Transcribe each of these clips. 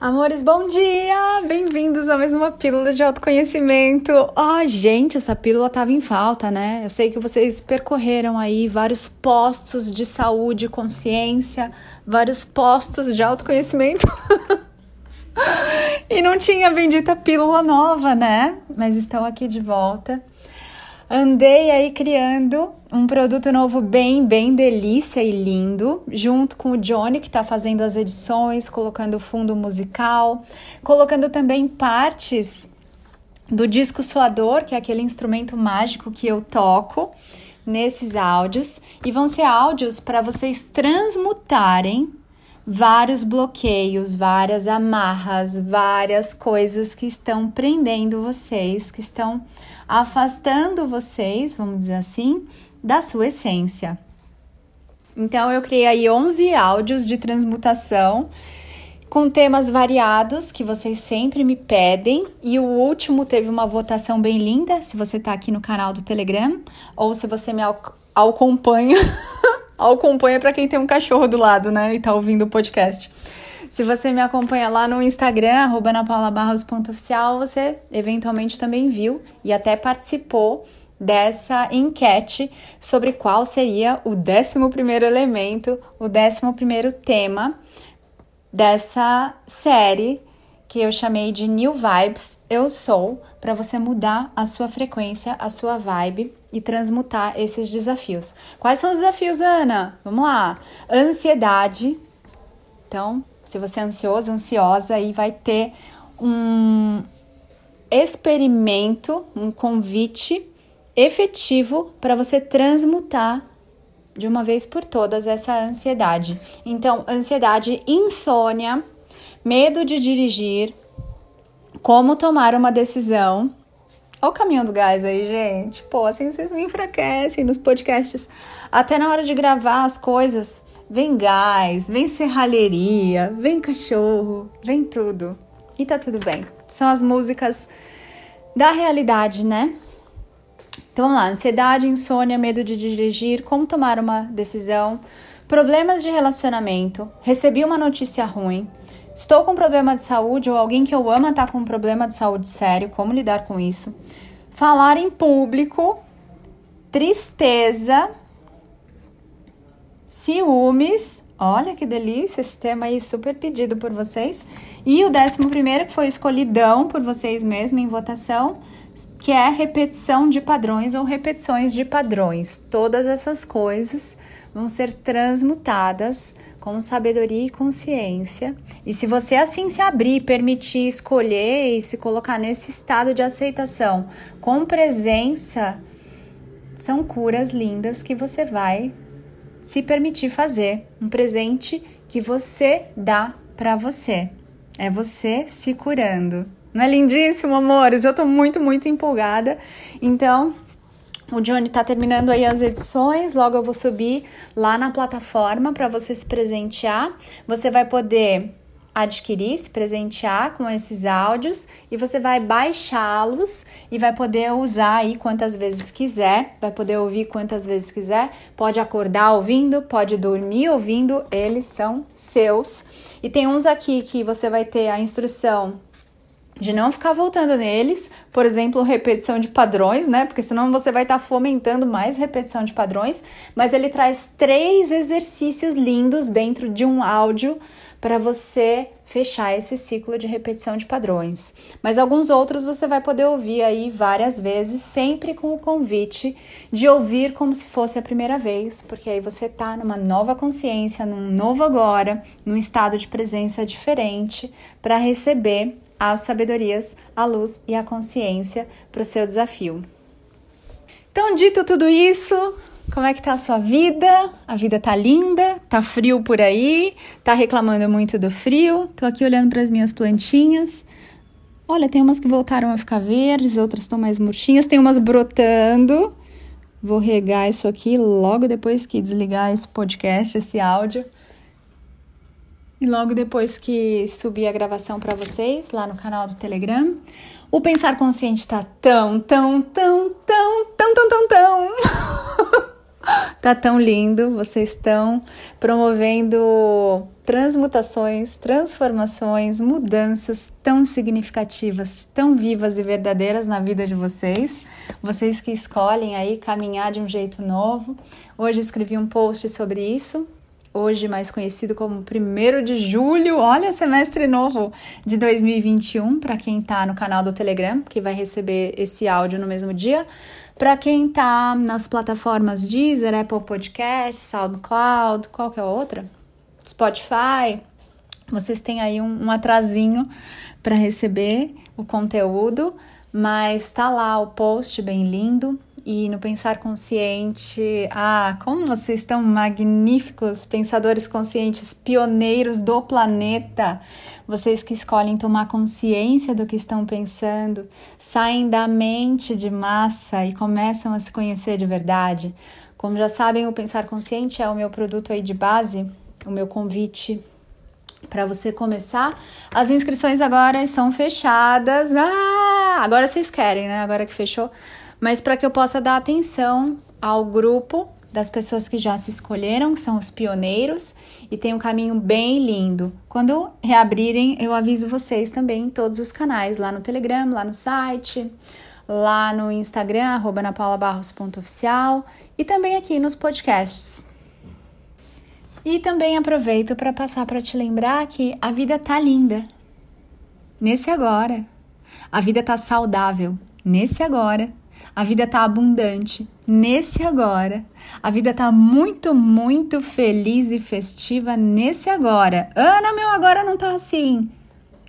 Amores, bom dia! Bem-vindos a mais uma pílula de autoconhecimento. Oh, gente, essa pílula tava em falta, né? Eu sei que vocês percorreram aí vários postos de saúde consciência, vários postos de autoconhecimento. e não tinha bendita pílula nova, né? Mas estão aqui de volta. Andei aí criando um produto novo bem, bem delícia e lindo, junto com o Johnny, que está fazendo as edições, colocando fundo musical, colocando também partes do disco soador, que é aquele instrumento mágico que eu toco nesses áudios, e vão ser áudios para vocês transmutarem vários bloqueios, várias amarras, várias coisas que estão prendendo vocês, que estão afastando vocês, vamos dizer assim, da sua essência. Então eu criei aí 11 áudios de transmutação com temas variados que vocês sempre me pedem. E o último teve uma votação bem linda. Se você está aqui no canal do Telegram ou se você me acompanha, acompanha para quem tem um cachorro do lado, né? E tá ouvindo o podcast. Se você me acompanha lá no Instagram, arroba napaulabarros.oficial, você eventualmente também viu e até participou dessa enquete sobre qual seria o 11 elemento, o 11 tema dessa série que eu chamei de New Vibes Eu Sou, para você mudar a sua frequência, a sua vibe e transmutar esses desafios. Quais são os desafios, Ana? Vamos lá. Ansiedade. Então, se você é ansioso, ansiosa, aí vai ter um experimento, um convite efetivo para você transmutar de uma vez por todas essa ansiedade. Então, ansiedade, insônia, medo de dirigir, como tomar uma decisão. Olha o caminho do gás aí, gente. Pô, assim vocês me enfraquecem nos podcasts. Até na hora de gravar as coisas, vem gás, vem serralheria, vem cachorro, vem tudo. E tá tudo bem. São as músicas da realidade, né? Então vamos lá: ansiedade, insônia, medo de dirigir, como tomar uma decisão, problemas de relacionamento, recebi uma notícia ruim, estou com problema de saúde ou alguém que eu amo está com um problema de saúde sério, como lidar com isso? Falar em público, tristeza, ciúmes. Olha que delícia esse tema aí, super pedido por vocês. E o décimo primeiro, que foi escolhidão por vocês mesmos em votação, que é repetição de padrões ou repetições de padrões. Todas essas coisas vão ser transmutadas com sabedoria e consciência. E se você assim se abrir, permitir escolher e se colocar nesse estado de aceitação com presença, são curas lindas que você vai se permitir fazer. Um presente que você dá para você. É você se curando. Não é lindíssimo, amores? Eu tô muito, muito empolgada. Então, o Johnny tá terminando aí as edições, logo eu vou subir lá na plataforma para você se presentear. Você vai poder adquirir, se presentear com esses áudios e você vai baixá-los e vai poder usar aí quantas vezes quiser, vai poder ouvir quantas vezes quiser, pode acordar ouvindo, pode dormir ouvindo, eles são seus. E tem uns aqui que você vai ter a instrução de não ficar voltando neles, por exemplo, repetição de padrões, né? Porque senão você vai estar tá fomentando mais repetição de padrões. Mas ele traz três exercícios lindos dentro de um áudio para você fechar esse ciclo de repetição de padrões. Mas alguns outros você vai poder ouvir aí várias vezes, sempre com o convite de ouvir como se fosse a primeira vez, porque aí você tá numa nova consciência, num novo agora, num estado de presença diferente para receber as sabedorias, a luz e a consciência para o seu desafio. Então, dito tudo isso, como é que tá a sua vida? A vida tá linda? Tá frio por aí? Tá reclamando muito do frio? Tô aqui olhando para as minhas plantinhas. Olha, tem umas que voltaram a ficar verdes, outras estão mais murchinhas, tem umas brotando. Vou regar isso aqui logo depois que desligar esse podcast, esse áudio. E logo depois que subir a gravação para vocês lá no canal do Telegram, o pensar consciente está tão, tão, tão, tão, tão, tão, tão, tão tá tão lindo. Vocês estão promovendo transmutações, transformações, mudanças tão significativas, tão vivas e verdadeiras na vida de vocês. Vocês que escolhem aí caminhar de um jeito novo. Hoje escrevi um post sobre isso hoje mais conhecido como 1 de julho. Olha, semestre novo de 2021 para quem está no canal do Telegram, que vai receber esse áudio no mesmo dia. Para quem está nas plataformas Deezer, Apple Podcast, SoundCloud, qual que é outra? Spotify. Vocês têm aí um, um atrasinho para receber o conteúdo, mas tá lá o post bem lindo e no Pensar Consciente. Ah, como vocês estão magníficos, pensadores conscientes, pioneiros do planeta. Vocês que escolhem tomar consciência do que estão pensando, saem da mente de massa e começam a se conhecer de verdade. Como já sabem, o Pensar Consciente é o meu produto aí de base, o meu convite para você começar. As inscrições agora são fechadas. Ah, agora vocês querem, né? Agora que fechou mas para que eu possa dar atenção ao grupo das pessoas que já se escolheram, que são os pioneiros, e tem um caminho bem lindo. Quando reabrirem, eu aviso vocês também em todos os canais, lá no Telegram, lá no site, lá no Instagram, arroba napaulabarros.oficial, e também aqui nos podcasts. E também aproveito para passar para te lembrar que a vida tá linda. Nesse agora. A vida tá saudável. Nesse agora. A vida tá abundante nesse agora. A vida tá muito, muito feliz e festiva nesse agora. Ana, meu agora não tá assim.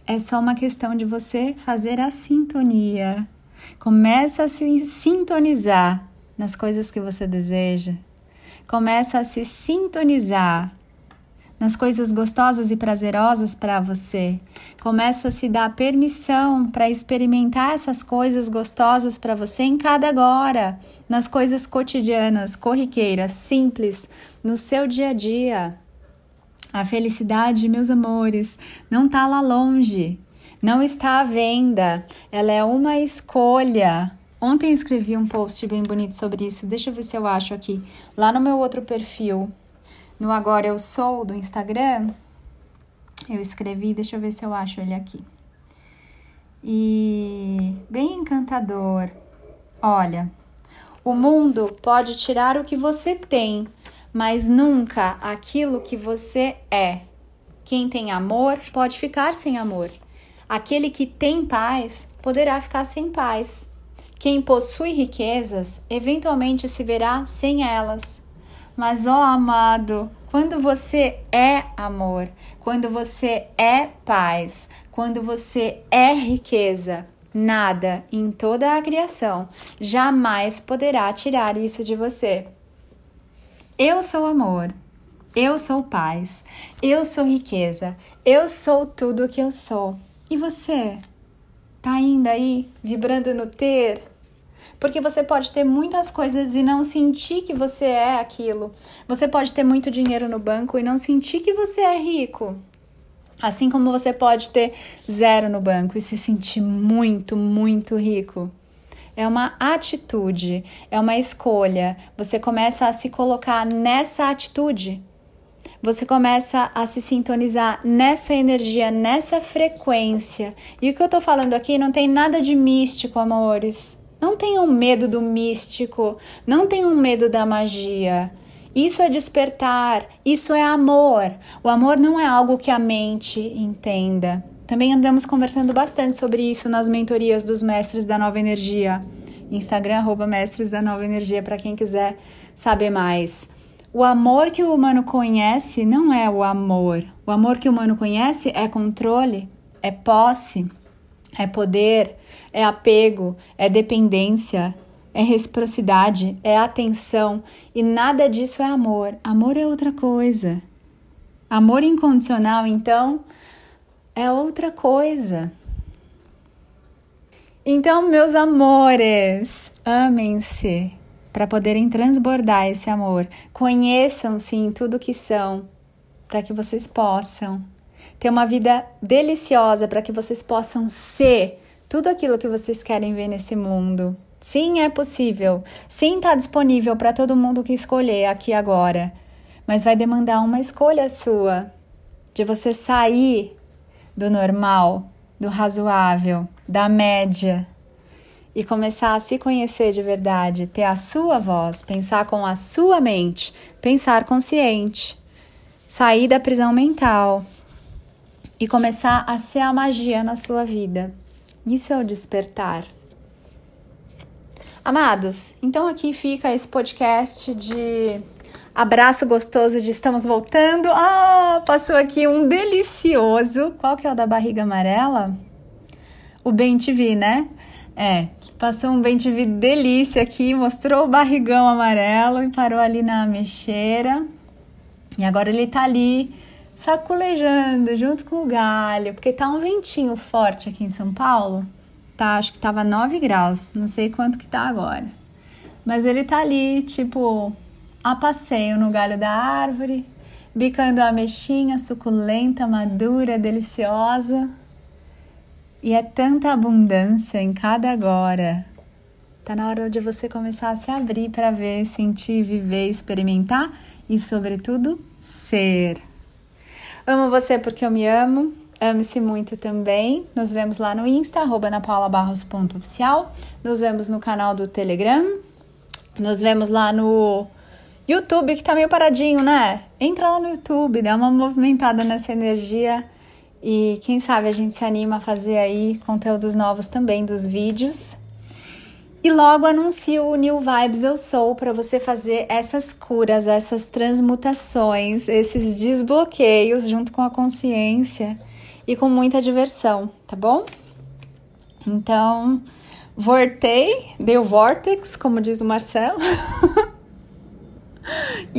É só uma questão de você fazer a sintonia. Começa a se sintonizar nas coisas que você deseja. Começa a se sintonizar nas coisas gostosas e prazerosas para você. Começa a se dar permissão para experimentar essas coisas gostosas para você em cada agora, nas coisas cotidianas, corriqueiras, simples, no seu dia a dia. A felicidade, meus amores, não está lá longe, não está à venda, ela é uma escolha. Ontem escrevi um post bem bonito sobre isso, deixa eu ver se eu acho aqui, lá no meu outro perfil no Agora Eu Sou do Instagram, eu escrevi, deixa eu ver se eu acho ele aqui. E bem encantador. Olha, o mundo pode tirar o que você tem, mas nunca aquilo que você é. Quem tem amor pode ficar sem amor. Aquele que tem paz poderá ficar sem paz. Quem possui riquezas eventualmente se verá sem elas. Mas, ó amado, quando você é amor, quando você é paz, quando você é riqueza, nada em toda a criação jamais poderá tirar isso de você. Eu sou amor, eu sou paz, eu sou riqueza, eu sou tudo o que eu sou. E você? Tá ainda aí, vibrando no ter? Porque você pode ter muitas coisas e não sentir que você é aquilo. Você pode ter muito dinheiro no banco e não sentir que você é rico. Assim como você pode ter zero no banco e se sentir muito, muito rico. É uma atitude, é uma escolha. Você começa a se colocar nessa atitude. Você começa a se sintonizar nessa energia, nessa frequência. E o que eu tô falando aqui não tem nada de místico, amores. Não tenham medo do místico, não tenham medo da magia. Isso é despertar, isso é amor. O amor não é algo que a mente entenda. Também andamos conversando bastante sobre isso nas mentorias dos mestres da nova energia. Instagram, arroba mestres da nova energia, para quem quiser saber mais. O amor que o humano conhece não é o amor. O amor que o humano conhece é controle, é posse, é poder, é apego, é dependência, é reciprocidade, é atenção e nada disso é amor. Amor é outra coisa. Amor incondicional, então, é outra coisa. Então, meus amores, amem-se para poderem transbordar esse amor. Conheçam-se em tudo que são, para que vocês possam ter uma vida deliciosa, para que vocês possam ser tudo aquilo que vocês querem ver nesse mundo. Sim, é possível. Sim, está disponível para todo mundo que escolher aqui agora. Mas vai demandar uma escolha sua de você sair do normal, do razoável, da média e começar a se conhecer de verdade, ter a sua voz, pensar com a sua mente, pensar consciente, sair da prisão mental e começar a ser a magia na sua vida. Isso é o despertar. Amados, então aqui fica esse podcast de abraço gostoso de estamos voltando. Ah, passou aqui um delicioso. Qual que é o da barriga amarela? O Bem né? É, passou um Bem delícia aqui, mostrou o barrigão amarelo e parou ali na mexeira. E agora ele tá ali saculejando junto com o galho, porque tá um ventinho forte aqui em São Paulo. Tá, acho que tava 9 graus, não sei quanto que tá agora. Mas ele tá ali, tipo, a passeio no galho da árvore, bicando a mexinha suculenta, madura, deliciosa. E é tanta abundância em cada agora. Tá na hora de você começar a se abrir para ver, sentir, viver, experimentar e, sobretudo, ser. Amo você porque eu me amo. Ame-se muito também. Nos vemos lá no Insta, napaulabarros.oficial. Nos vemos no canal do Telegram. Nos vemos lá no YouTube, que tá meio paradinho, né? Entra lá no YouTube, dá uma movimentada nessa energia. E quem sabe a gente se anima a fazer aí conteúdos novos também dos vídeos. E logo anuncio o New Vibes Eu Sou para você fazer essas curas, essas transmutações, esses desbloqueios junto com a consciência e com muita diversão, tá bom? Então, voltei, deu vortex, como diz o Marcelo.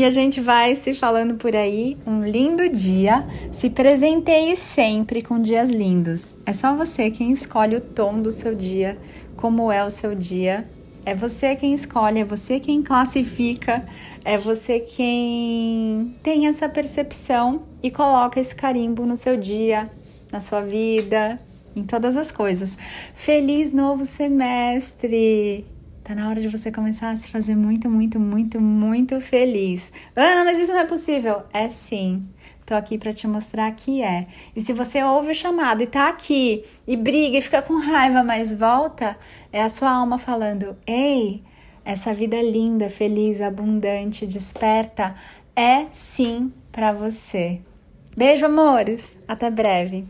e a gente vai se falando por aí. Um lindo dia. Se presenteie sempre com dias lindos. É só você quem escolhe o tom do seu dia como é o seu dia. É você quem escolhe, é você quem classifica, é você quem tem essa percepção e coloca esse carimbo no seu dia, na sua vida, em todas as coisas. Feliz novo semestre! Tá na hora de você começar a se fazer muito, muito, muito, muito feliz. Ana, mas isso não é possível. É sim. Tô aqui para te mostrar que é. E se você ouve o chamado e tá aqui e briga e fica com raiva, mas volta, é a sua alma falando: "Ei, essa vida linda, feliz, abundante, desperta é sim para você". Beijo, amores. Até breve.